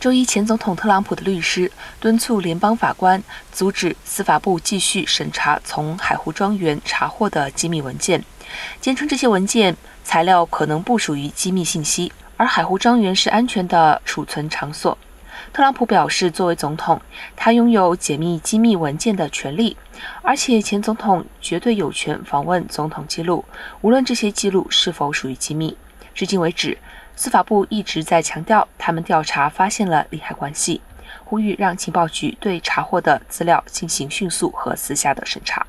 周一，前总统特朗普的律师敦促联邦法官阻止司法部继续审查从海湖庄园查获的机密文件，坚称这些文件材料可能不属于机密信息，而海湖庄园是安全的储存场所。特朗普表示，作为总统，他拥有解密机密文件的权利，而且前总统绝对有权访问总统记录，无论这些记录是否属于机密。至今为止。司法部一直在强调，他们调查发现了利害关系，呼吁让情报局对查获的资料进行迅速和私下的审查。